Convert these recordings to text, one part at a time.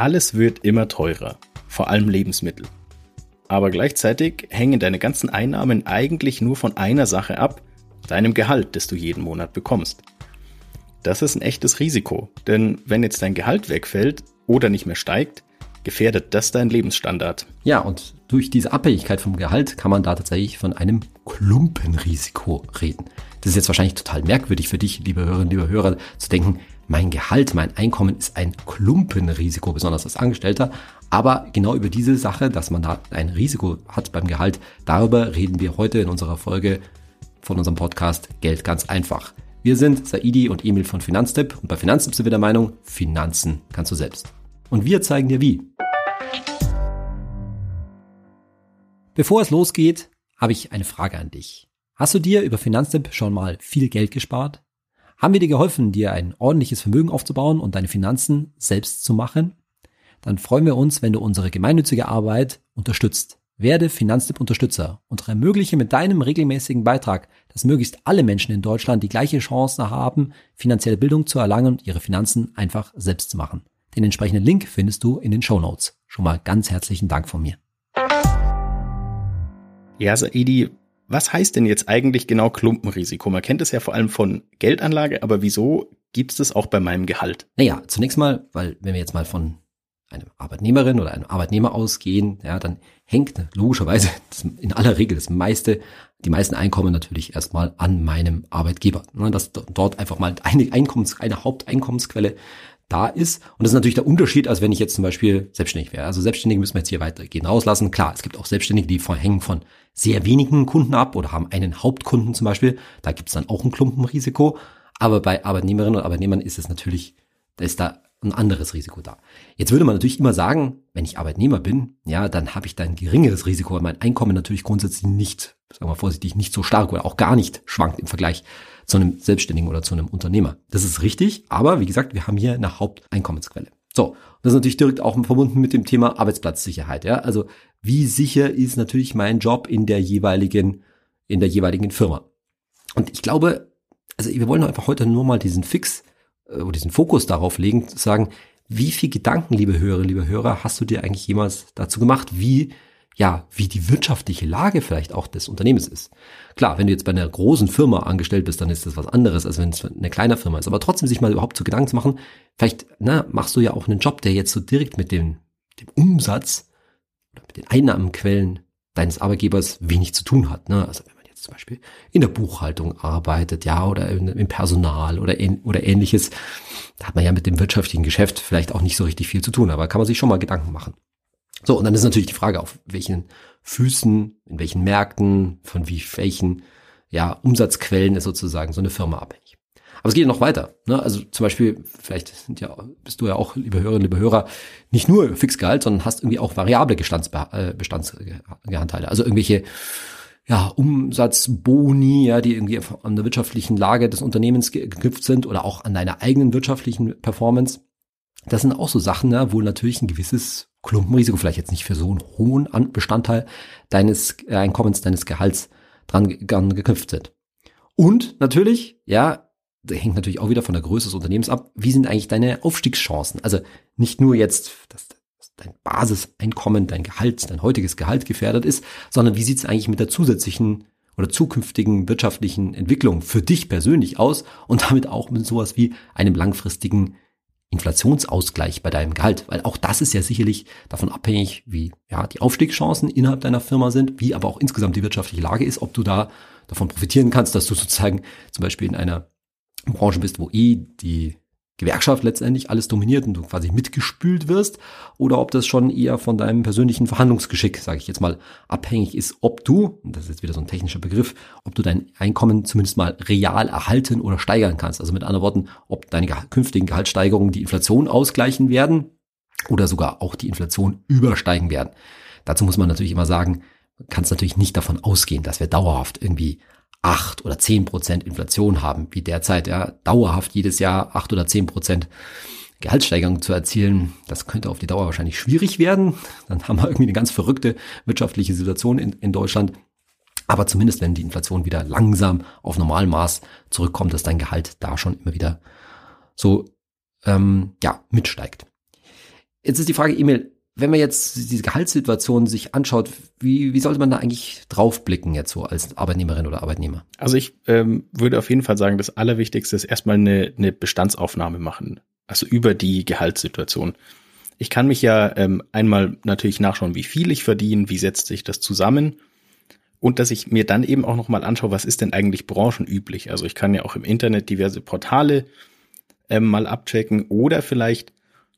Alles wird immer teurer, vor allem Lebensmittel. Aber gleichzeitig hängen deine ganzen Einnahmen eigentlich nur von einer Sache ab, deinem Gehalt, das du jeden Monat bekommst. Das ist ein echtes Risiko, denn wenn jetzt dein Gehalt wegfällt oder nicht mehr steigt, gefährdet das deinen Lebensstandard. Ja, und durch diese Abhängigkeit vom Gehalt kann man da tatsächlich von einem Klumpenrisiko reden. Das ist jetzt wahrscheinlich total merkwürdig für dich, liebe Hörerinnen, liebe Hörer, zu denken, mein Gehalt, mein Einkommen ist ein Klumpenrisiko, besonders als Angestellter. Aber genau über diese Sache, dass man da ein Risiko hat beim Gehalt, darüber reden wir heute in unserer Folge von unserem Podcast Geld ganz einfach. Wir sind Saidi und Emil von Finanztipp und bei Finanztipp sind wir der Meinung, Finanzen kannst du selbst. Und wir zeigen dir wie. Bevor es losgeht, habe ich eine Frage an dich. Hast du dir über Finanztipp schon mal viel Geld gespart? Haben wir dir geholfen, dir ein ordentliches Vermögen aufzubauen und deine Finanzen selbst zu machen? Dann freuen wir uns, wenn du unsere gemeinnützige Arbeit unterstützt. Werde Finanztipp-Unterstützer und ermögliche mit deinem regelmäßigen Beitrag, dass möglichst alle Menschen in Deutschland die gleiche Chance haben, finanzielle Bildung zu erlangen und ihre Finanzen einfach selbst zu machen. Den entsprechenden Link findest du in den Show Notes. Schon mal ganz herzlichen Dank von mir. Ja, Saidi, was heißt denn jetzt eigentlich genau Klumpenrisiko? Man kennt es ja vor allem von Geldanlage, aber wieso gibt es das auch bei meinem Gehalt? Naja, zunächst mal, weil wenn wir jetzt mal von einer Arbeitnehmerin oder einem Arbeitnehmer ausgehen, ja, dann hängt logischerweise in aller Regel das meiste, die meisten Einkommen natürlich erstmal an meinem Arbeitgeber. Ne, dass dort einfach mal eine Einkommens, eine Haupteinkommensquelle da ist. Und das ist natürlich der Unterschied, als wenn ich jetzt zum Beispiel selbstständig wäre. Also Selbstständige müssen wir jetzt hier weitergehen rauslassen. Klar, es gibt auch Selbstständige, die hängen von sehr wenigen Kunden ab oder haben einen Hauptkunden zum Beispiel. Da gibt es dann auch ein Klumpenrisiko. Aber bei Arbeitnehmerinnen und Arbeitnehmern ist es natürlich, da ist da ein anderes Risiko da. Jetzt würde man natürlich immer sagen, wenn ich Arbeitnehmer bin, ja, dann habe ich da ein geringeres Risiko, weil mein Einkommen natürlich grundsätzlich nicht, sagen wir vorsichtig, nicht so stark oder auch gar nicht schwankt im Vergleich zu einem Selbstständigen oder zu einem Unternehmer. Das ist richtig, aber wie gesagt, wir haben hier eine Haupteinkommensquelle. So, das ist natürlich direkt auch verbunden mit dem Thema Arbeitsplatzsicherheit. Ja? Also wie sicher ist natürlich mein Job in der jeweiligen, in der jeweiligen Firma? Und ich glaube, also wir wollen einfach heute nur mal diesen Fix äh, oder diesen Fokus darauf legen, zu sagen, wie viel Gedanken, liebe Hörer, liebe Hörer, hast du dir eigentlich jemals dazu gemacht, wie ja, wie die wirtschaftliche Lage vielleicht auch des Unternehmens ist. Klar, wenn du jetzt bei einer großen Firma angestellt bist, dann ist das was anderes, als wenn es eine kleine Firma ist. Aber trotzdem sich mal überhaupt zu Gedanken zu machen, vielleicht na, machst du ja auch einen Job, der jetzt so direkt mit dem, dem Umsatz oder mit den Einnahmenquellen deines Arbeitgebers wenig zu tun hat. Ne? Also wenn man jetzt zum Beispiel in der Buchhaltung arbeitet, ja, oder im Personal oder, oder ähnliches, da hat man ja mit dem wirtschaftlichen Geschäft vielleicht auch nicht so richtig viel zu tun, aber kann man sich schon mal Gedanken machen. So, und dann ist natürlich die Frage, auf welchen Füßen, in welchen Märkten, von wie welchen ja, Umsatzquellen ist sozusagen so eine Firma abhängig. Aber es geht noch weiter. Ne? Also zum Beispiel, vielleicht sind ja, bist du ja auch, liebe Hörerinnen, liebe Hörer, nicht nur Fixgehalt, sondern hast irgendwie auch variable äh, Bestandsgeanteile. Also irgendwelche ja, Umsatzboni, ja, die irgendwie an der wirtschaftlichen Lage des Unternehmens geknüpft sind oder auch an deiner eigenen wirtschaftlichen Performance. Das sind auch so Sachen, ja, wo natürlich ein gewisses Klumpenrisiko, vielleicht jetzt nicht für so einen hohen Bestandteil deines äh, Einkommens, deines Gehalts dran, geknüpft sind. Und natürlich, ja, hängt natürlich auch wieder von der Größe des Unternehmens ab. Wie sind eigentlich deine Aufstiegschancen? Also nicht nur jetzt, dass dein Basiseinkommen, dein Gehalt, dein heutiges Gehalt gefährdet ist, sondern wie sieht es eigentlich mit der zusätzlichen oder zukünftigen wirtschaftlichen Entwicklung für dich persönlich aus und damit auch mit sowas wie einem langfristigen Inflationsausgleich bei deinem Gehalt, weil auch das ist ja sicherlich davon abhängig, wie ja die Aufstiegschancen innerhalb deiner Firma sind, wie aber auch insgesamt die wirtschaftliche Lage ist, ob du da davon profitieren kannst, dass du sozusagen zum Beispiel in einer Branche bist, wo eh die Gewerkschaft letztendlich alles dominiert und du quasi mitgespült wirst, oder ob das schon eher von deinem persönlichen Verhandlungsgeschick, sage ich jetzt mal, abhängig ist, ob du, und das ist jetzt wieder so ein technischer Begriff, ob du dein Einkommen zumindest mal real erhalten oder steigern kannst. Also mit anderen Worten, ob deine künftigen Gehaltssteigerungen die Inflation ausgleichen werden oder sogar auch die Inflation übersteigen werden. Dazu muss man natürlich immer sagen, kannst natürlich nicht davon ausgehen, dass wir dauerhaft irgendwie acht oder zehn Prozent Inflation haben, wie derzeit, ja, dauerhaft jedes Jahr acht oder zehn Prozent Gehaltssteigerung zu erzielen, das könnte auf die Dauer wahrscheinlich schwierig werden. Dann haben wir irgendwie eine ganz verrückte wirtschaftliche Situation in, in Deutschland. Aber zumindest, wenn die Inflation wieder langsam auf Normalmaß zurückkommt, dass dein Gehalt da schon immer wieder so ähm, ja mitsteigt. Jetzt ist die Frage, Emil, wenn man jetzt diese Gehaltssituation sich anschaut, wie, wie sollte man da eigentlich draufblicken jetzt so als Arbeitnehmerin oder Arbeitnehmer? Also ich ähm, würde auf jeden Fall sagen, das Allerwichtigste ist erstmal eine, eine Bestandsaufnahme machen, also über die Gehaltssituation. Ich kann mich ja ähm, einmal natürlich nachschauen, wie viel ich verdiene, wie setzt sich das zusammen und dass ich mir dann eben auch nochmal anschaue, was ist denn eigentlich branchenüblich. Also ich kann ja auch im Internet diverse Portale ähm, mal abchecken oder vielleicht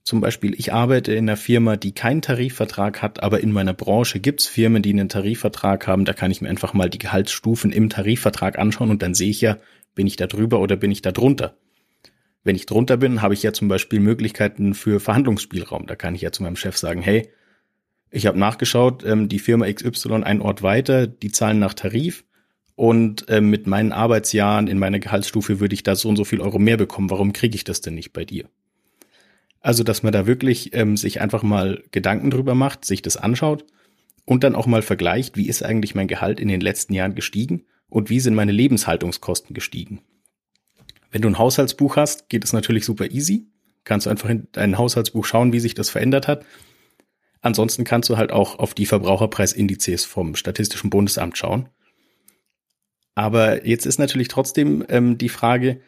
zum Beispiel, ich arbeite in einer Firma, die keinen Tarifvertrag hat, aber in meiner Branche gibt's Firmen, die einen Tarifvertrag haben. Da kann ich mir einfach mal die Gehaltsstufen im Tarifvertrag anschauen und dann sehe ich ja, bin ich da drüber oder bin ich da drunter. Wenn ich drunter bin, habe ich ja zum Beispiel Möglichkeiten für Verhandlungsspielraum. Da kann ich ja zu meinem Chef sagen, hey, ich habe nachgeschaut, ähm, die Firma XY ein Ort weiter, die zahlen nach Tarif und ähm, mit meinen Arbeitsjahren in meiner Gehaltsstufe würde ich da so und so viel Euro mehr bekommen. Warum kriege ich das denn nicht bei dir? Also, dass man da wirklich ähm, sich einfach mal Gedanken drüber macht, sich das anschaut und dann auch mal vergleicht, wie ist eigentlich mein Gehalt in den letzten Jahren gestiegen und wie sind meine Lebenshaltungskosten gestiegen. Wenn du ein Haushaltsbuch hast, geht es natürlich super easy. Kannst du einfach in dein Haushaltsbuch schauen, wie sich das verändert hat. Ansonsten kannst du halt auch auf die Verbraucherpreisindizes vom Statistischen Bundesamt schauen. Aber jetzt ist natürlich trotzdem ähm, die Frage,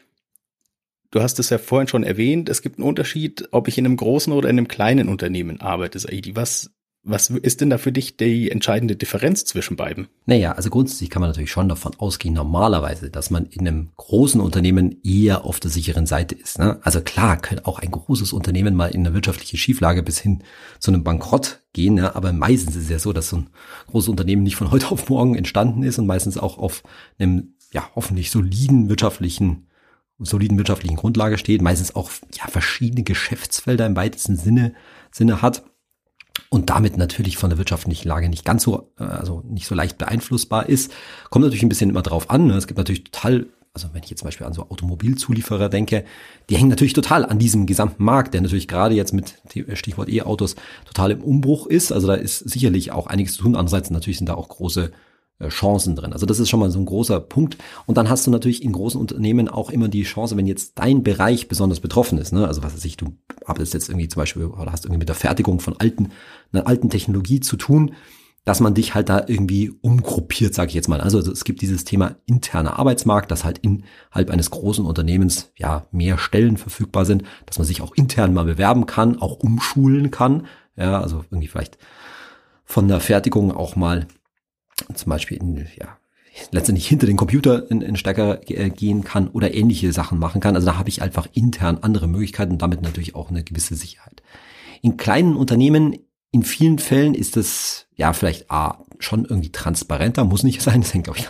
Du hast es ja vorhin schon erwähnt, es gibt einen Unterschied, ob ich in einem großen oder in einem kleinen Unternehmen arbeite, Saidi. Was, was ist denn da für dich die entscheidende Differenz zwischen beiden? Naja, also grundsätzlich kann man natürlich schon davon ausgehen, normalerweise, dass man in einem großen Unternehmen eher auf der sicheren Seite ist. Ne? Also klar, könnte auch ein großes Unternehmen mal in eine wirtschaftliche Schieflage bis hin zu einem Bankrott gehen, ne? aber meistens ist es ja so, dass so ein großes Unternehmen nicht von heute auf morgen entstanden ist und meistens auch auf einem ja hoffentlich soliden wirtschaftlichen soliden wirtschaftlichen Grundlage steht, meistens auch ja, verschiedene Geschäftsfelder im weitesten Sinne, Sinne hat und damit natürlich von der wirtschaftlichen Lage nicht ganz so, äh, also nicht so leicht beeinflussbar ist. Kommt natürlich ein bisschen immer drauf an. Ne? Es gibt natürlich total, also wenn ich jetzt zum Beispiel an so Automobilzulieferer denke, die hängen natürlich total an diesem gesamten Markt, der natürlich gerade jetzt mit Stichwort E-Autos total im Umbruch ist. Also da ist sicherlich auch einiges zu tun. Andererseits natürlich sind da auch große äh, Chancen drin. Also das ist schon mal so ein großer Punkt. Und dann hast du natürlich in großen Unternehmen auch immer die Chance, wenn jetzt dein Bereich besonders betroffen ist, ne? also was weiß ich, du arbeitest jetzt irgendwie zum Beispiel oder hast irgendwie mit der Fertigung von alten, einer alten Technologie zu tun, dass man dich halt da irgendwie umgruppiert, sage ich jetzt mal. Also es gibt dieses Thema interner Arbeitsmarkt, dass halt innerhalb eines großen Unternehmens ja mehr Stellen verfügbar sind, dass man sich auch intern mal bewerben kann, auch umschulen kann. Ja, also irgendwie vielleicht von der Fertigung auch mal zum Beispiel in, ja, letztendlich hinter den Computer in, in stärker äh, gehen kann oder ähnliche Sachen machen kann. Also da habe ich einfach intern andere Möglichkeiten und damit natürlich auch eine gewisse Sicherheit. In kleinen Unternehmen, in vielen Fällen ist es ja vielleicht A, schon irgendwie transparenter, muss nicht sein. Das hängt, glaube ich,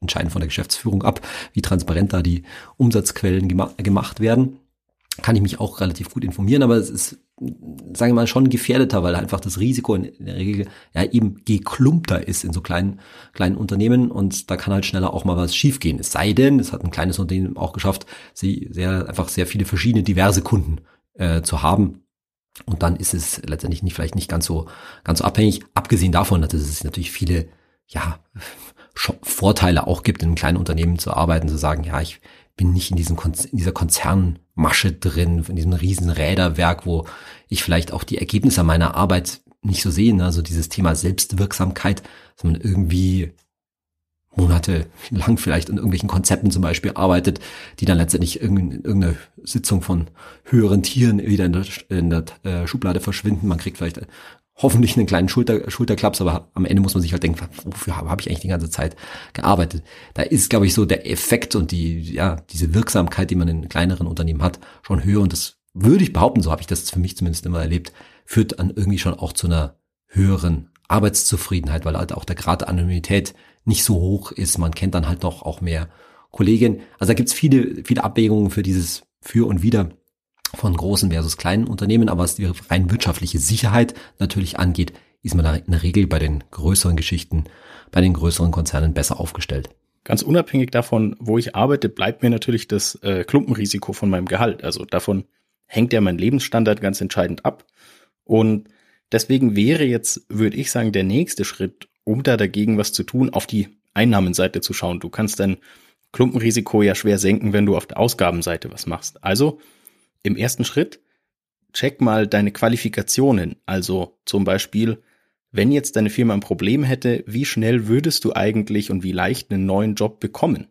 entscheidend von der Geschäftsführung ab, wie transparent da die Umsatzquellen gema gemacht werden kann ich mich auch relativ gut informieren, aber es ist, sagen wir mal, schon gefährdeter, weil einfach das Risiko in der Regel ja eben geklumpter ist in so kleinen, kleinen Unternehmen und da kann halt schneller auch mal was schiefgehen. Es sei denn, es hat ein kleines Unternehmen auch geschafft, sie sehr, einfach sehr viele verschiedene, diverse Kunden äh, zu haben. Und dann ist es letztendlich nicht, vielleicht nicht ganz so, ganz so abhängig. Abgesehen davon, dass es natürlich viele, ja, Vorteile auch gibt, in einem kleinen Unternehmen zu arbeiten, zu sagen, ja, ich bin nicht in, diesem in dieser Konzernmasche drin, in diesem riesen Räderwerk, wo ich vielleicht auch die Ergebnisse meiner Arbeit nicht so sehe. Ne? Also dieses Thema Selbstwirksamkeit, dass man irgendwie Monate lang vielleicht an irgendwelchen Konzepten zum Beispiel arbeitet, die dann letztendlich in irgendeiner Sitzung von höheren Tieren wieder in der, in der äh, Schublade verschwinden. Man kriegt vielleicht hoffentlich einen kleinen Schulter, Schulterklaps, aber am Ende muss man sich halt denken, wofür habe ich eigentlich die ganze Zeit gearbeitet? Da ist, glaube ich, so der Effekt und die, ja, diese Wirksamkeit, die man in kleineren Unternehmen hat, schon höher. Und das würde ich behaupten, so habe ich das für mich zumindest immer erlebt, führt dann irgendwie schon auch zu einer höheren Arbeitszufriedenheit, weil halt auch der Grad der Anonymität nicht so hoch ist. Man kennt dann halt doch auch mehr Kolleginnen. Also da gibt's viele, viele Abwägungen für dieses Für und Wider von großen versus kleinen Unternehmen, aber was die rein wirtschaftliche Sicherheit natürlich angeht, ist man da in der Regel bei den größeren Geschichten, bei den größeren Konzernen besser aufgestellt. Ganz unabhängig davon, wo ich arbeite, bleibt mir natürlich das äh, Klumpenrisiko von meinem Gehalt. Also davon hängt ja mein Lebensstandard ganz entscheidend ab. Und deswegen wäre jetzt, würde ich sagen, der nächste Schritt, um da dagegen was zu tun, auf die Einnahmenseite zu schauen. Du kannst dein Klumpenrisiko ja schwer senken, wenn du auf der Ausgabenseite was machst. Also im ersten Schritt check mal deine Qualifikationen. Also zum Beispiel, wenn jetzt deine Firma ein Problem hätte, wie schnell würdest du eigentlich und wie leicht einen neuen Job bekommen?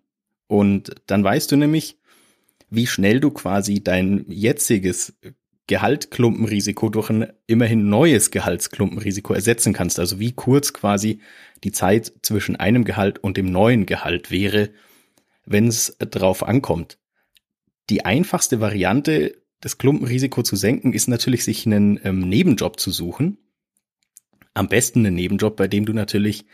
Und dann weißt du nämlich, wie schnell du quasi dein jetziges Gehaltklumpenrisiko durch ein immerhin neues Gehaltsklumpenrisiko ersetzen kannst. Also wie kurz quasi die Zeit zwischen einem Gehalt und dem neuen Gehalt wäre, wenn es drauf ankommt. Die einfachste Variante, das Klumpenrisiko zu senken, ist natürlich, sich einen ähm, Nebenjob zu suchen. Am besten einen Nebenjob, bei dem du natürlich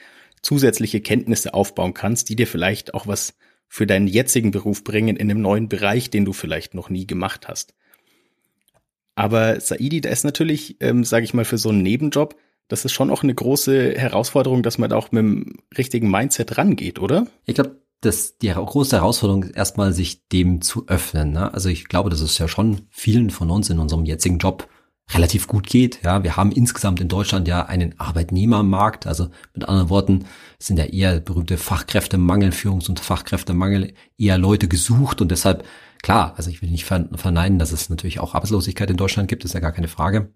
zusätzliche Kenntnisse aufbauen kannst, die dir vielleicht auch was für deinen jetzigen Beruf bringen in einem neuen Bereich, den du vielleicht noch nie gemacht hast. Aber Saidi, da ist natürlich, ähm, sage ich mal, für so einen Nebenjob, das ist schon auch eine große Herausforderung, dass man da auch mit dem richtigen Mindset rangeht, oder? Ich glaube, dass die große Herausforderung ist erstmal, sich dem zu öffnen. Ne? Also ich glaube, dass es ja schon vielen von uns in unserem jetzigen Job relativ gut geht. Ja, wir haben insgesamt in Deutschland ja einen Arbeitnehmermarkt. Also mit anderen Worten sind ja eher berühmte Fachkräftemangel, Führungs- und Fachkräftemangel eher Leute gesucht und deshalb Klar, also ich will nicht verneinen, dass es natürlich auch Arbeitslosigkeit in Deutschland gibt, ist ja gar keine Frage.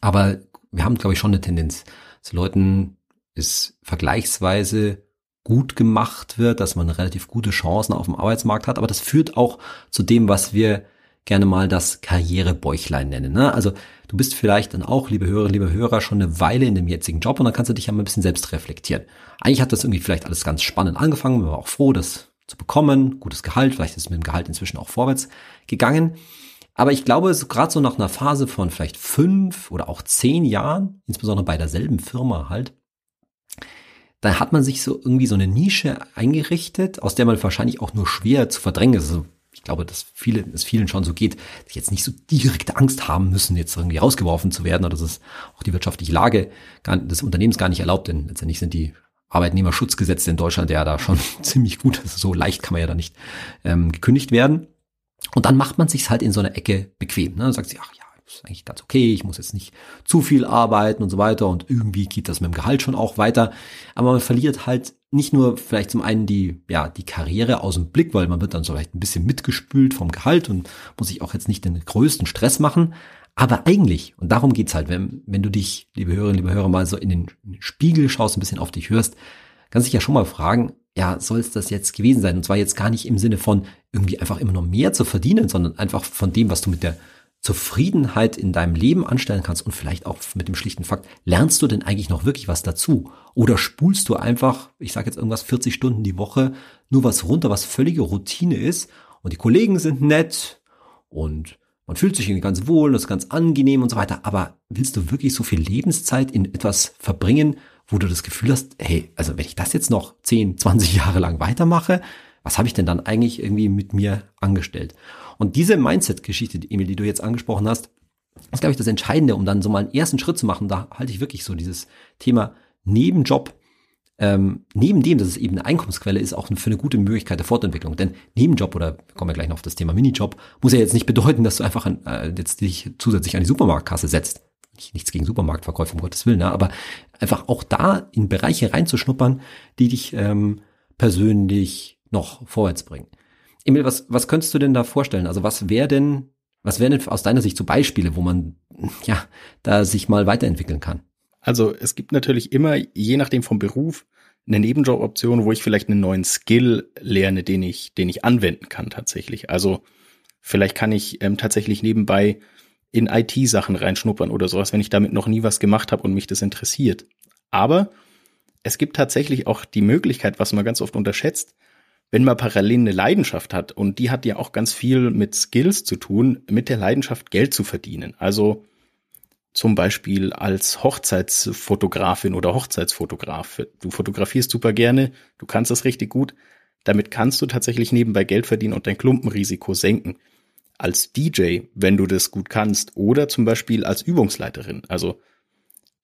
Aber wir haben, glaube ich, schon eine Tendenz, dass Leuten es vergleichsweise gut gemacht wird, dass man relativ gute Chancen auf dem Arbeitsmarkt hat. Aber das führt auch zu dem, was wir gerne mal das Karrierebäuchlein nennen. Ne? Also du bist vielleicht dann auch, liebe Hörer, liebe Hörer, schon eine Weile in dem jetzigen Job und dann kannst du dich ja mal ein bisschen selbst reflektieren. Eigentlich hat das irgendwie vielleicht alles ganz spannend angefangen. Wir waren auch froh, dass zu bekommen, gutes Gehalt, vielleicht ist mit dem Gehalt inzwischen auch vorwärts gegangen. Aber ich glaube, so gerade so nach einer Phase von vielleicht fünf oder auch zehn Jahren, insbesondere bei derselben Firma halt, da hat man sich so irgendwie so eine Nische eingerichtet, aus der man wahrscheinlich auch nur schwer zu verdrängen ist. Also ich glaube, dass viele, es vielen schon so geht, dass jetzt nicht so direkte Angst haben müssen, jetzt irgendwie rausgeworfen zu werden oder dass es auch die wirtschaftliche Lage des Unternehmens gar nicht erlaubt, denn letztendlich sind die Arbeitnehmerschutzgesetz in Deutschland ja da schon ziemlich gut. Also so leicht kann man ja da nicht ähm, gekündigt werden. Und dann macht man sich halt in so einer Ecke bequem. Ne? Dann sagt sie, ach ja, ist eigentlich ganz okay, ich muss jetzt nicht zu viel arbeiten und so weiter und irgendwie geht das mit dem Gehalt schon auch weiter. Aber man verliert halt nicht nur vielleicht zum einen die, ja, die Karriere aus dem Blick, weil man wird dann so vielleicht ein bisschen mitgespült vom Gehalt und muss sich auch jetzt nicht den größten Stress machen, aber eigentlich, und darum geht's halt, wenn, wenn du dich, liebe Hörerinnen, liebe Hörer, mal so in den Spiegel schaust, ein bisschen auf dich hörst, kannst dich ja schon mal fragen, ja, soll es das jetzt gewesen sein? Und zwar jetzt gar nicht im Sinne von irgendwie einfach immer noch mehr zu verdienen, sondern einfach von dem, was du mit der Zufriedenheit in deinem Leben anstellen kannst und vielleicht auch mit dem schlichten Fakt, lernst du denn eigentlich noch wirklich was dazu? Oder spulst du einfach, ich sage jetzt irgendwas, 40 Stunden die Woche, nur was runter, was völlige Routine ist und die Kollegen sind nett und man fühlt sich irgendwie ganz wohl, das ist ganz angenehm und so weiter. Aber willst du wirklich so viel Lebenszeit in etwas verbringen, wo du das Gefühl hast, hey, also wenn ich das jetzt noch 10, 20 Jahre lang weitermache, was habe ich denn dann eigentlich irgendwie mit mir angestellt? Und diese Mindset-Geschichte, Emil, die du jetzt angesprochen hast, ist, glaube ich, das Entscheidende, um dann so mal einen ersten Schritt zu machen. Da halte ich wirklich so dieses Thema Nebenjob ähm, neben dem, dass es eben eine Einkommensquelle ist, auch für eine gute Möglichkeit der Fortentwicklung. Denn Nebenjob oder kommen wir gleich noch auf das Thema Minijob, muss ja jetzt nicht bedeuten, dass du einfach an, äh, jetzt dich zusätzlich an die Supermarktkasse setzt. Nichts gegen Supermarktverkäufe, um Gottes Willen, ne? aber einfach auch da in Bereiche reinzuschnuppern, die dich ähm, persönlich noch vorwärts bringen. Emil, was, was könntest du denn da vorstellen? Also was wäre denn, was wären denn aus deiner Sicht so Beispiele, wo man ja da sich mal weiterentwickeln kann? Also es gibt natürlich immer, je nachdem vom Beruf, eine Nebenjoboption, wo ich vielleicht einen neuen Skill lerne, den ich, den ich anwenden kann tatsächlich. Also vielleicht kann ich ähm, tatsächlich nebenbei in IT-Sachen reinschnuppern oder sowas, wenn ich damit noch nie was gemacht habe und mich das interessiert. Aber es gibt tatsächlich auch die Möglichkeit, was man ganz oft unterschätzt, wenn man parallel eine Leidenschaft hat und die hat ja auch ganz viel mit Skills zu tun, mit der Leidenschaft Geld zu verdienen. Also zum Beispiel als Hochzeitsfotografin oder Hochzeitsfotograf. Du fotografierst super gerne, du kannst das richtig gut. Damit kannst du tatsächlich nebenbei Geld verdienen und dein Klumpenrisiko senken. Als DJ, wenn du das gut kannst, oder zum Beispiel als Übungsleiterin. Also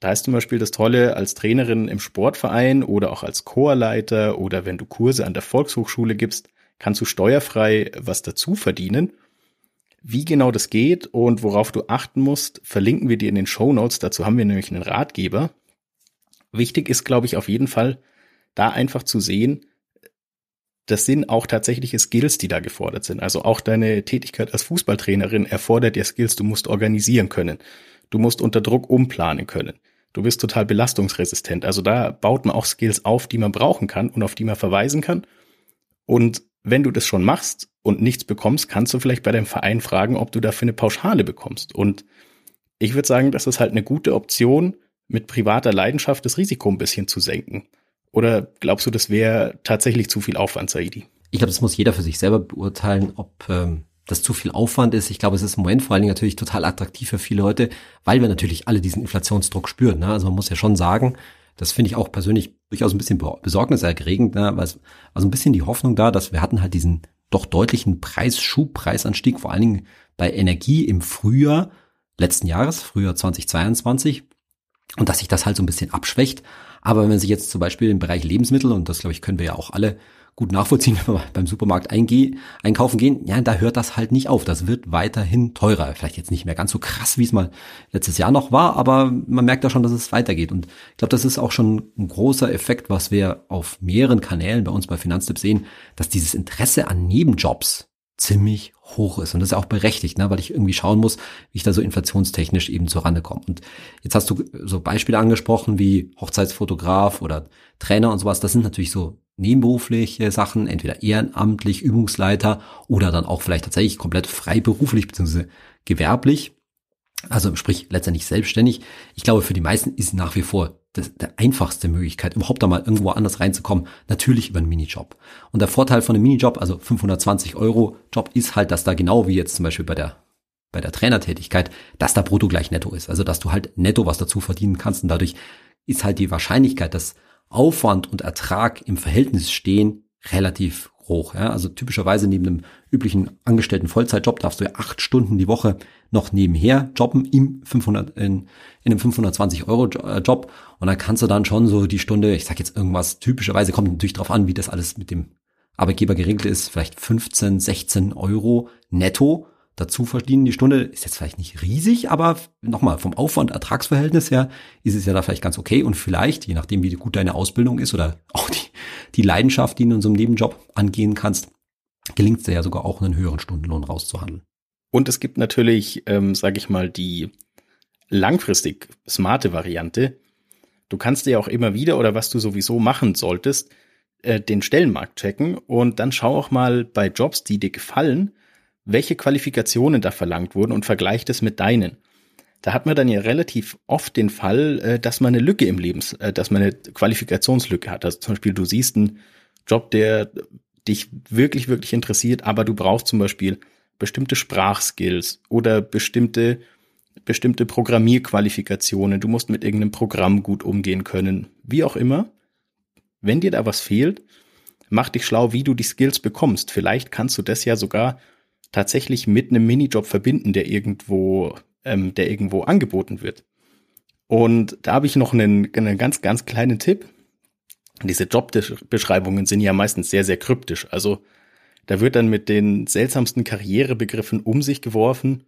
da ist zum Beispiel das Tolle als Trainerin im Sportverein oder auch als Chorleiter oder wenn du Kurse an der Volkshochschule gibst, kannst du steuerfrei was dazu verdienen wie genau das geht und worauf du achten musst, verlinken wir dir in den Show Notes. Dazu haben wir nämlich einen Ratgeber. Wichtig ist, glaube ich, auf jeden Fall, da einfach zu sehen, das sind auch tatsächliche Skills, die da gefordert sind. Also auch deine Tätigkeit als Fußballtrainerin erfordert dir Skills. Du musst organisieren können. Du musst unter Druck umplanen können. Du bist total belastungsresistent. Also da baut man auch Skills auf, die man brauchen kann und auf die man verweisen kann. Und wenn du das schon machst und nichts bekommst, kannst du vielleicht bei deinem Verein fragen, ob du dafür eine Pauschale bekommst. Und ich würde sagen, das ist halt eine gute Option, mit privater Leidenschaft das Risiko ein bisschen zu senken. Oder glaubst du, das wäre tatsächlich zu viel Aufwand, Saidi? Ich glaube, das muss jeder für sich selber beurteilen, ob ähm, das zu viel Aufwand ist. Ich glaube, es ist im Moment vor allen Dingen natürlich total attraktiv für viele Leute, weil wir natürlich alle diesen Inflationsdruck spüren. Ne? Also man muss ja schon sagen, das finde ich auch persönlich durchaus ein bisschen besorgniserregend, ne? also ein bisschen die Hoffnung da, dass wir hatten halt diesen doch deutlichen Preisschub, Preisanstieg, vor allen Dingen bei Energie im Frühjahr letzten Jahres, Frühjahr 2022, und dass sich das halt so ein bisschen abschwächt. Aber wenn man sich jetzt zum Beispiel im Bereich Lebensmittel, und das glaube ich können wir ja auch alle gut nachvollziehen, wenn wir beim Supermarkt eingeh, einkaufen gehen, ja, da hört das halt nicht auf. Das wird weiterhin teurer. Vielleicht jetzt nicht mehr ganz so krass, wie es mal letztes Jahr noch war, aber man merkt da schon, dass es weitergeht. Und ich glaube, das ist auch schon ein großer Effekt, was wir auf mehreren Kanälen bei uns bei Finanztipp sehen, dass dieses Interesse an Nebenjobs ziemlich hoch ist. Und das ist auch berechtigt, ne? weil ich irgendwie schauen muss, wie ich da so inflationstechnisch eben zurande komme. Und jetzt hast du so Beispiele angesprochen wie Hochzeitsfotograf oder Trainer und sowas. Das sind natürlich so nebenberufliche Sachen, entweder ehrenamtlich, Übungsleiter oder dann auch vielleicht tatsächlich komplett freiberuflich bzw. gewerblich. Also sprich letztendlich selbstständig. Ich glaube, für die meisten ist nach wie vor das, der einfachste Möglichkeit, überhaupt da mal irgendwo anders reinzukommen, natürlich über einen Minijob. Und der Vorteil von einem Minijob, also 520 Euro Job, ist halt, dass da genau wie jetzt zum Beispiel bei der bei der Trainertätigkeit, dass da brutto gleich netto ist. Also dass du halt netto was dazu verdienen kannst und dadurch ist halt die Wahrscheinlichkeit, dass Aufwand und Ertrag im Verhältnis stehen, relativ hoch. Ja? Also typischerweise neben einem üblichen angestellten Vollzeitjob darfst du ja acht Stunden die Woche noch nebenher jobben im 500, in, in einem 520 Euro äh, Job und dann kannst du dann schon so die Stunde, ich sag jetzt irgendwas, typischerweise kommt natürlich drauf an, wie das alles mit dem Arbeitgeber geregelt ist, vielleicht 15, 16 Euro netto dazu verdienen. Die Stunde ist jetzt vielleicht nicht riesig, aber nochmal vom Aufwand-Ertragsverhältnis her ist es ja da vielleicht ganz okay und vielleicht, je nachdem wie gut deine Ausbildung ist oder auch die, die Leidenschaft, die du in so einem Nebenjob angehen kannst, gelingt es dir ja sogar auch einen höheren Stundenlohn rauszuhandeln. Und es gibt natürlich, ähm, sage ich mal, die langfristig smarte Variante. Du kannst dir auch immer wieder oder was du sowieso machen solltest, äh, den Stellenmarkt checken und dann schau auch mal bei Jobs, die dir gefallen, welche Qualifikationen da verlangt wurden und vergleich das mit deinen. Da hat man dann ja relativ oft den Fall, äh, dass man eine Lücke im Lebens, äh, dass man eine Qualifikationslücke hat. Also zum Beispiel, du siehst einen Job, der dich wirklich, wirklich interessiert, aber du brauchst zum Beispiel bestimmte Sprachskills oder bestimmte, bestimmte Programmierqualifikationen. Du musst mit irgendeinem Programm gut umgehen können. Wie auch immer. Wenn dir da was fehlt, mach dich schlau, wie du die Skills bekommst. Vielleicht kannst du das ja sogar tatsächlich mit einem Minijob verbinden, der irgendwo, ähm, der irgendwo angeboten wird. Und da habe ich noch einen, einen ganz, ganz kleinen Tipp. Diese Jobbeschreibungen sind ja meistens sehr, sehr kryptisch. Also da wird dann mit den seltsamsten Karrierebegriffen um sich geworfen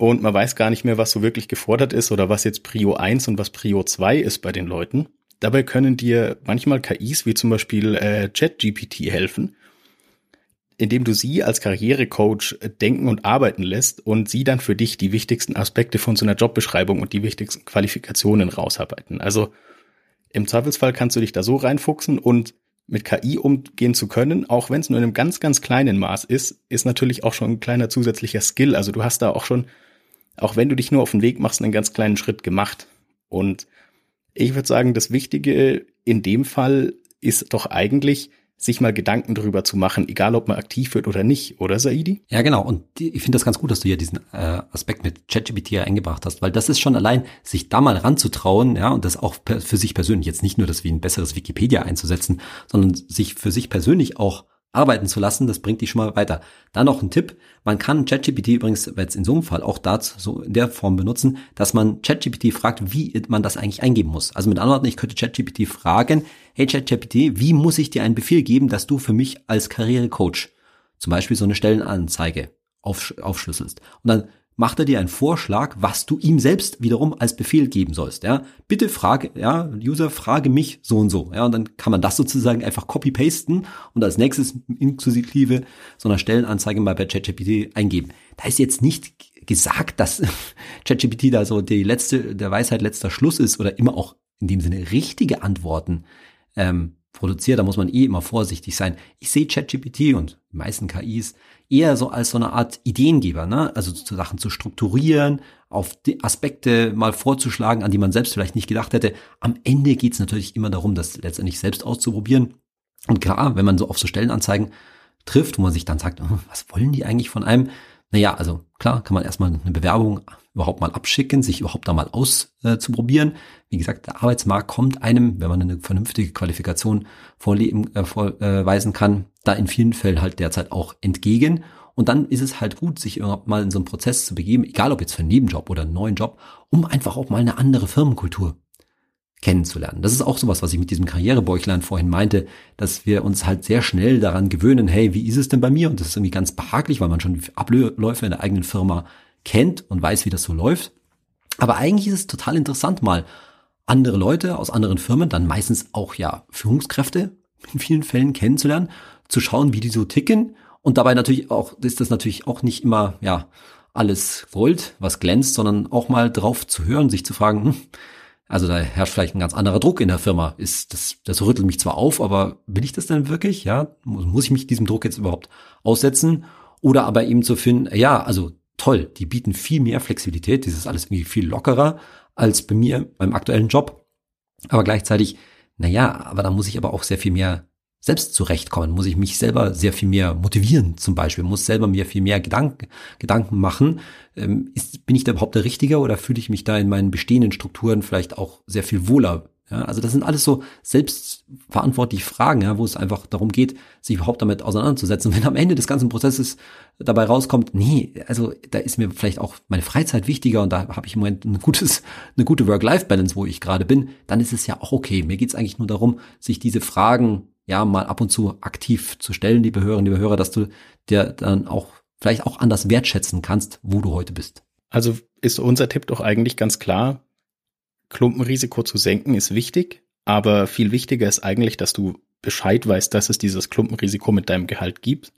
und man weiß gar nicht mehr, was so wirklich gefordert ist oder was jetzt Prio 1 und was Prio 2 ist bei den Leuten. Dabei können dir manchmal KIs wie zum Beispiel äh, ChatGPT helfen, indem du sie als Karrierecoach denken und arbeiten lässt und sie dann für dich die wichtigsten Aspekte von so einer Jobbeschreibung und die wichtigsten Qualifikationen rausarbeiten. Also im Zweifelsfall kannst du dich da so reinfuchsen und mit KI umgehen zu können, auch wenn es nur in einem ganz, ganz kleinen Maß ist, ist natürlich auch schon ein kleiner zusätzlicher Skill. Also du hast da auch schon, auch wenn du dich nur auf den Weg machst, einen ganz kleinen Schritt gemacht. Und ich würde sagen, das Wichtige in dem Fall ist doch eigentlich, sich mal Gedanken darüber zu machen, egal ob man aktiv wird oder nicht, oder Saidi? Ja, genau. Und ich finde das ganz gut, dass du hier diesen äh, Aspekt mit ChatGPT eingebracht hast, weil das ist schon allein, sich da mal ranzutrauen, ja, und das auch für sich persönlich, jetzt nicht nur das wie ein besseres Wikipedia einzusetzen, sondern sich für sich persönlich auch arbeiten zu lassen, das bringt dich schon mal weiter. Dann noch ein Tipp, man kann ChatGPT übrigens jetzt in so einem Fall auch dazu so in der Form benutzen, dass man ChatGPT fragt, wie man das eigentlich eingeben muss. Also mit anderen Worten, ich könnte ChatGPT fragen, hey ChatGPT, wie muss ich dir einen Befehl geben, dass du für mich als Karrierecoach zum Beispiel so eine Stellenanzeige aufsch aufschlüsselst? Und dann macht er dir einen Vorschlag, was du ihm selbst wiederum als Befehl geben sollst. Ja, bitte frage, ja, User, frage mich so und so. Ja, und dann kann man das sozusagen einfach copy-pasten und als nächstes inklusive so einer Stellenanzeige mal bei ChatGPT eingeben. Da ist jetzt nicht gesagt, dass ChatGPT da so die letzte, der Weisheit letzter Schluss ist oder immer auch in dem Sinne richtige Antworten ähm, produziert, da muss man eh immer vorsichtig sein. Ich sehe ChatGPT und die meisten KIs eher so als so eine Art Ideengeber, ne? also zu Sachen zu strukturieren, auf Aspekte mal vorzuschlagen, an die man selbst vielleicht nicht gedacht hätte. Am Ende geht es natürlich immer darum, das letztendlich selbst auszuprobieren. Und klar, wenn man so auf so Stellenanzeigen trifft, wo man sich dann sagt, oh, was wollen die eigentlich von einem? Naja, also klar, kann man erstmal eine Bewerbung überhaupt mal abschicken, sich überhaupt da mal auszuprobieren. Äh, Wie gesagt, der Arbeitsmarkt kommt einem, wenn man eine vernünftige Qualifikation vorleben, äh, vorweisen kann, da in vielen Fällen halt derzeit auch entgegen. Und dann ist es halt gut, sich mal in so einen Prozess zu begeben, egal ob jetzt für einen Nebenjob oder einen neuen Job, um einfach auch mal eine andere Firmenkultur kennenzulernen. Das ist auch sowas, was ich mit diesem Karrierebäuchlein vorhin meinte, dass wir uns halt sehr schnell daran gewöhnen, hey, wie ist es denn bei mir? Und das ist irgendwie ganz behaglich, weil man schon Abläufe in der eigenen Firma kennt und weiß, wie das so läuft. Aber eigentlich ist es total interessant, mal andere Leute aus anderen Firmen, dann meistens auch ja Führungskräfte in vielen Fällen kennenzulernen, zu schauen, wie die so ticken und dabei natürlich auch, ist das natürlich auch nicht immer, ja, alles Gold, was glänzt, sondern auch mal drauf zu hören, sich zu fragen, hm, also da herrscht vielleicht ein ganz anderer Druck in der Firma. Ist das, das rüttelt mich zwar auf, aber will ich das denn wirklich? Ja, muss ich mich diesem Druck jetzt überhaupt aussetzen? Oder aber eben zu finden, ja, also toll, die bieten viel mehr Flexibilität, das ist alles irgendwie viel lockerer als bei mir beim aktuellen Job. Aber gleichzeitig, naja, aber da muss ich aber auch sehr viel mehr selbst zurechtkommen, muss ich mich selber sehr viel mehr motivieren zum Beispiel, muss selber mir viel mehr Gedanken, Gedanken machen. Ähm, ist, bin ich da überhaupt der Richtige oder fühle ich mich da in meinen bestehenden Strukturen vielleicht auch sehr viel wohler? Ja, also das sind alles so selbstverantwortliche Fragen, ja, wo es einfach darum geht, sich überhaupt damit auseinanderzusetzen. Und wenn am Ende des ganzen Prozesses dabei rauskommt, nee, also da ist mir vielleicht auch meine Freizeit wichtiger und da habe ich im Moment ein gutes, eine gute Work-Life-Balance, wo ich gerade bin, dann ist es ja auch okay. Mir geht es eigentlich nur darum, sich diese Fragen ja mal ab und zu aktiv zu stellen, liebe Hörerinnen, liebe Hörer, dass du dir dann auch vielleicht auch anders wertschätzen kannst, wo du heute bist. Also ist unser Tipp doch eigentlich ganz klar, Klumpenrisiko zu senken ist wichtig, aber viel wichtiger ist eigentlich, dass du Bescheid weißt, dass es dieses Klumpenrisiko mit deinem Gehalt gibt,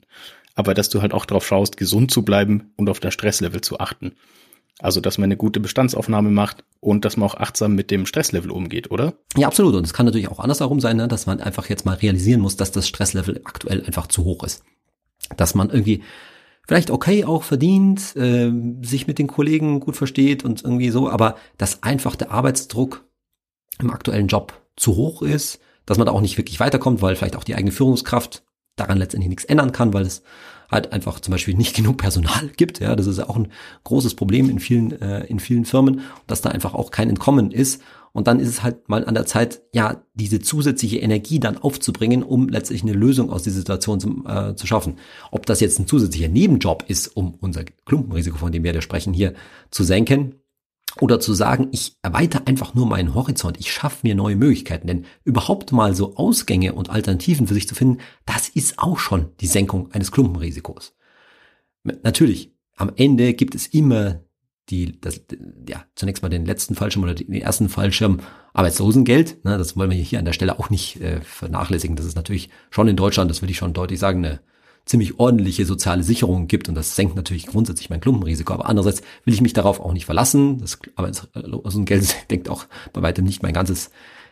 aber dass du halt auch darauf schaust, gesund zu bleiben und auf das Stresslevel zu achten. Also, dass man eine gute Bestandsaufnahme macht und dass man auch achtsam mit dem Stresslevel umgeht, oder? Ja, absolut. Und es kann natürlich auch andersherum sein, ne? dass man einfach jetzt mal realisieren muss, dass das Stresslevel aktuell einfach zu hoch ist. Dass man irgendwie vielleicht okay auch verdient, äh, sich mit den Kollegen gut versteht und irgendwie so, aber dass einfach der Arbeitsdruck im aktuellen Job zu hoch ist, dass man da auch nicht wirklich weiterkommt, weil vielleicht auch die eigene Führungskraft daran letztendlich nichts ändern kann, weil es halt einfach zum Beispiel nicht genug Personal gibt. Ja, das ist ja auch ein großes Problem in vielen, äh, in vielen Firmen, dass da einfach auch kein Entkommen ist. Und dann ist es halt mal an der Zeit, ja, diese zusätzliche Energie dann aufzubringen, um letztlich eine Lösung aus dieser Situation zu, äh, zu schaffen. Ob das jetzt ein zusätzlicher Nebenjob ist, um unser Klumpenrisiko, von dem wir da sprechen, hier zu senken, oder zu sagen, ich erweitere einfach nur meinen Horizont, ich schaffe mir neue Möglichkeiten, denn überhaupt mal so Ausgänge und Alternativen für sich zu finden, das ist auch schon die Senkung eines Klumpenrisikos. Natürlich, am Ende gibt es immer die, das, ja, zunächst mal den letzten Fallschirm oder den ersten Fallschirm Arbeitslosengeld. Ne, das wollen wir hier an der Stelle auch nicht äh, vernachlässigen. Das ist natürlich schon in Deutschland, das will ich schon deutlich sagen, eine ziemlich ordentliche soziale Sicherung gibt und das senkt natürlich grundsätzlich mein Klumpenrisiko. Aber andererseits will ich mich darauf auch nicht verlassen. Das Arbeitslosengeld denkt auch bei weitem nicht mein ganzes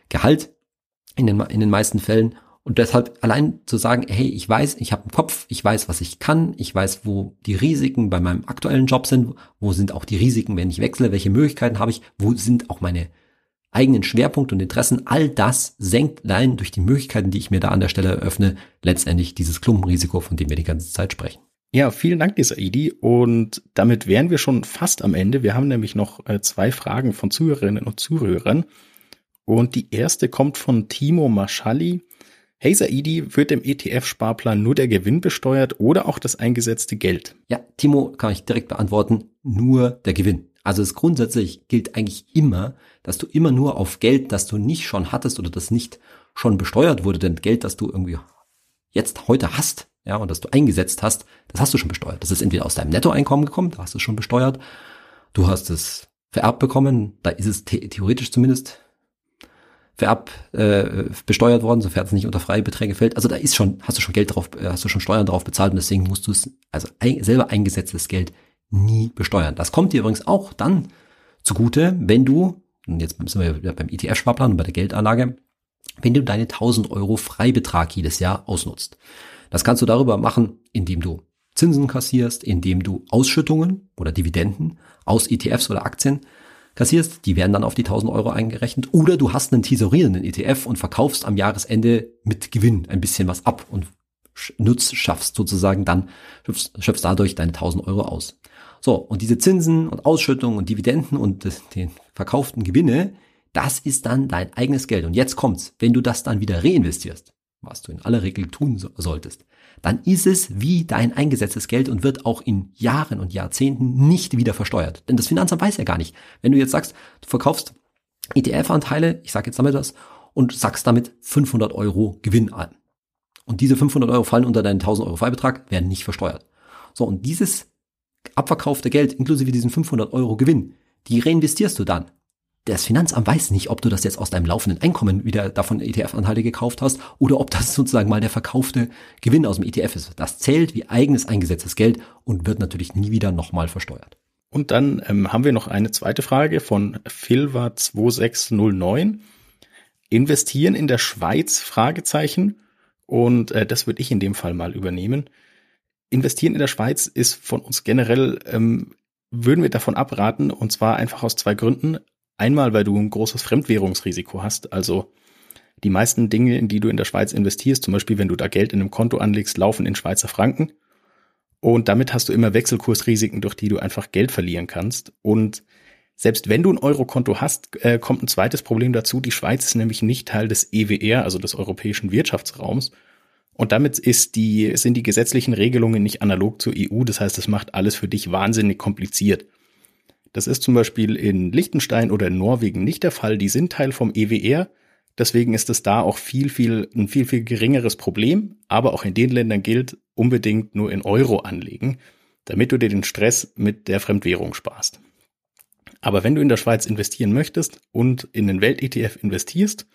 Gehalt in den, in den meisten Fällen. Und deshalb allein zu sagen, hey, ich weiß, ich habe einen Kopf, ich weiß, was ich kann, ich weiß, wo die Risiken bei meinem aktuellen Job sind, wo sind auch die Risiken, wenn ich wechsle, welche Möglichkeiten habe ich, wo sind auch meine eigenen Schwerpunkt und Interessen, all das senkt allein durch die Möglichkeiten, die ich mir da an der Stelle eröffne, letztendlich dieses Klumpenrisiko, von dem wir die ganze Zeit sprechen. Ja, vielen Dank, Idi. Und damit wären wir schon fast am Ende. Wir haben nämlich noch äh, zwei Fragen von Zuhörerinnen und Zuhörern. Und die erste kommt von Timo Maschalli. Hey Saidi, wird im ETF-Sparplan nur der Gewinn besteuert oder auch das eingesetzte Geld? Ja, Timo kann ich direkt beantworten. Nur der Gewinn. Also es grundsätzlich gilt eigentlich immer, dass du immer nur auf Geld, das du nicht schon hattest oder das nicht schon besteuert wurde, denn Geld, das du irgendwie jetzt heute hast, ja, und das du eingesetzt hast, das hast du schon besteuert. Das ist entweder aus deinem Nettoeinkommen gekommen, da hast du es schon besteuert. Du hast es vererbt bekommen, da ist es the theoretisch zumindest vererbt äh, besteuert worden, sofern es nicht unter Freibeträge fällt. Also da ist schon, hast du schon Geld drauf, äh, hast du schon Steuern drauf bezahlt und deswegen musst du es, also ein, selber eingesetztes Geld nie besteuern. Das kommt dir übrigens auch dann zugute, wenn du, und jetzt sind wir wieder beim ETF-Sparplan und bei der Geldanlage, wenn du deine 1000 Euro Freibetrag jedes Jahr ausnutzt. Das kannst du darüber machen, indem du Zinsen kassierst, indem du Ausschüttungen oder Dividenden aus ETFs oder Aktien kassierst, die werden dann auf die 1000 Euro eingerechnet. Oder du hast einen tesorierenden ETF und verkaufst am Jahresende mit Gewinn ein bisschen was ab und nutzt, schaffst sozusagen dann, schöpfst dadurch deine 1000 Euro aus. So, und diese Zinsen und Ausschüttungen und Dividenden und den verkauften Gewinne, das ist dann dein eigenes Geld. Und jetzt kommt's, wenn du das dann wieder reinvestierst, was du in aller Regel tun so solltest, dann ist es wie dein eingesetztes Geld und wird auch in Jahren und Jahrzehnten nicht wieder versteuert. Denn das Finanzamt weiß ja gar nicht. Wenn du jetzt sagst, du verkaufst ETF-Anteile, ich sage jetzt damit das, und sagst damit 500 Euro Gewinn an. Und diese 500 Euro fallen unter deinen 1000 Euro Freibetrag, werden nicht versteuert. So, und dieses abverkaufte Geld inklusive diesen 500 Euro Gewinn, die reinvestierst du dann das Finanzamt weiß nicht, ob du das jetzt aus deinem laufenden Einkommen wieder davon ETF-Anteile gekauft hast oder ob das sozusagen mal der verkaufte Gewinn aus dem ETF ist. Das zählt wie eigenes eingesetztes Geld und wird natürlich nie wieder nochmal versteuert. Und dann ähm, haben wir noch eine zweite Frage von Filva2609. Investieren in der Schweiz? Fragezeichen. Und äh, das würde ich in dem Fall mal übernehmen. Investieren in der Schweiz ist von uns generell, ähm, würden wir davon abraten, und zwar einfach aus zwei Gründen. Einmal, weil du ein großes Fremdwährungsrisiko hast. Also die meisten Dinge, in die du in der Schweiz investierst, zum Beispiel wenn du da Geld in einem Konto anlegst, laufen in Schweizer Franken. Und damit hast du immer Wechselkursrisiken, durch die du einfach Geld verlieren kannst. Und selbst wenn du ein Eurokonto hast, äh, kommt ein zweites Problem dazu. Die Schweiz ist nämlich nicht Teil des EWR, also des Europäischen Wirtschaftsraums. Und damit ist die, sind die gesetzlichen Regelungen nicht analog zur EU. Das heißt, es macht alles für dich wahnsinnig kompliziert. Das ist zum Beispiel in Liechtenstein oder in Norwegen nicht der Fall. Die sind Teil vom EWR. Deswegen ist es da auch viel, viel, ein viel, viel geringeres Problem. Aber auch in den Ländern gilt, unbedingt nur in Euro anlegen, damit du dir den Stress mit der Fremdwährung sparst. Aber wenn du in der Schweiz investieren möchtest und in den Welt-ETF investierst,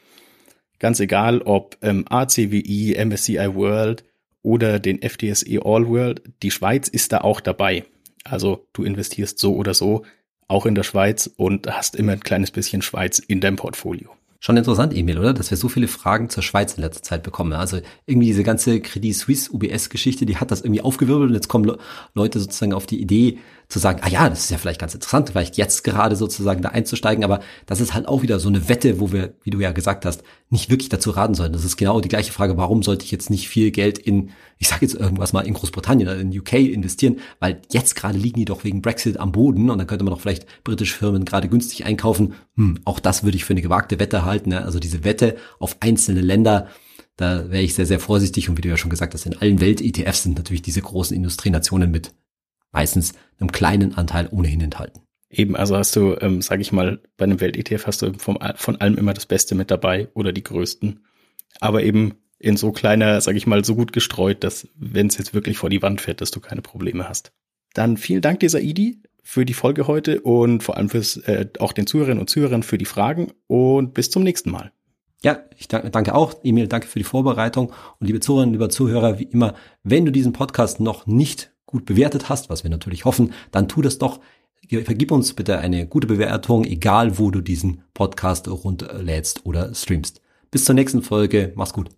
ganz egal ob ähm, ACWI, MSCI World oder den FTSE All World, die Schweiz ist da auch dabei. Also du investierst so oder so auch in der Schweiz und hast immer ein kleines bisschen Schweiz in deinem Portfolio. Schon interessant, Emil, oder? Dass wir so viele Fragen zur Schweiz in letzter Zeit bekommen. Also irgendwie diese ganze Credit Suisse UBS-Geschichte, die hat das irgendwie aufgewirbelt und jetzt kommen Leute sozusagen auf die Idee, zu sagen, ah ja, das ist ja vielleicht ganz interessant, vielleicht jetzt gerade sozusagen da einzusteigen, aber das ist halt auch wieder so eine Wette, wo wir, wie du ja gesagt hast, nicht wirklich dazu raten sollen. Das ist genau die gleiche Frage, warum sollte ich jetzt nicht viel Geld in, ich sage jetzt irgendwas mal in Großbritannien oder in UK investieren, weil jetzt gerade liegen die doch wegen Brexit am Boden und dann könnte man doch vielleicht britische Firmen gerade günstig einkaufen. Hm, auch das würde ich für eine gewagte Wette halten. Ne? Also diese Wette auf einzelne Länder, da wäre ich sehr, sehr vorsichtig und wie du ja schon gesagt hast, in allen Welt-ETFs sind natürlich diese großen Industrienationen mit meistens einem kleinen Anteil ohnehin enthalten. Eben, also hast du, ähm, sage ich mal, bei einem Welt-ETF hast du vom, von allem immer das Beste mit dabei oder die größten. Aber eben in so kleiner, sage ich mal, so gut gestreut, dass wenn es jetzt wirklich vor die Wand fährt, dass du keine Probleme hast. Dann vielen Dank dieser Idi für die Folge heute und vor allem fürs äh, auch den Zuhörerinnen und Zuhörern für die Fragen und bis zum nächsten Mal. Ja, ich danke auch, Emil, danke für die Vorbereitung und liebe Zuhörerinnen, lieber Zuhörer, wie immer, wenn du diesen Podcast noch nicht gut bewertet hast, was wir natürlich hoffen, dann tu das doch. Vergib uns bitte eine gute Bewertung, egal wo du diesen Podcast runterlädst oder streamst. Bis zur nächsten Folge. Mach's gut.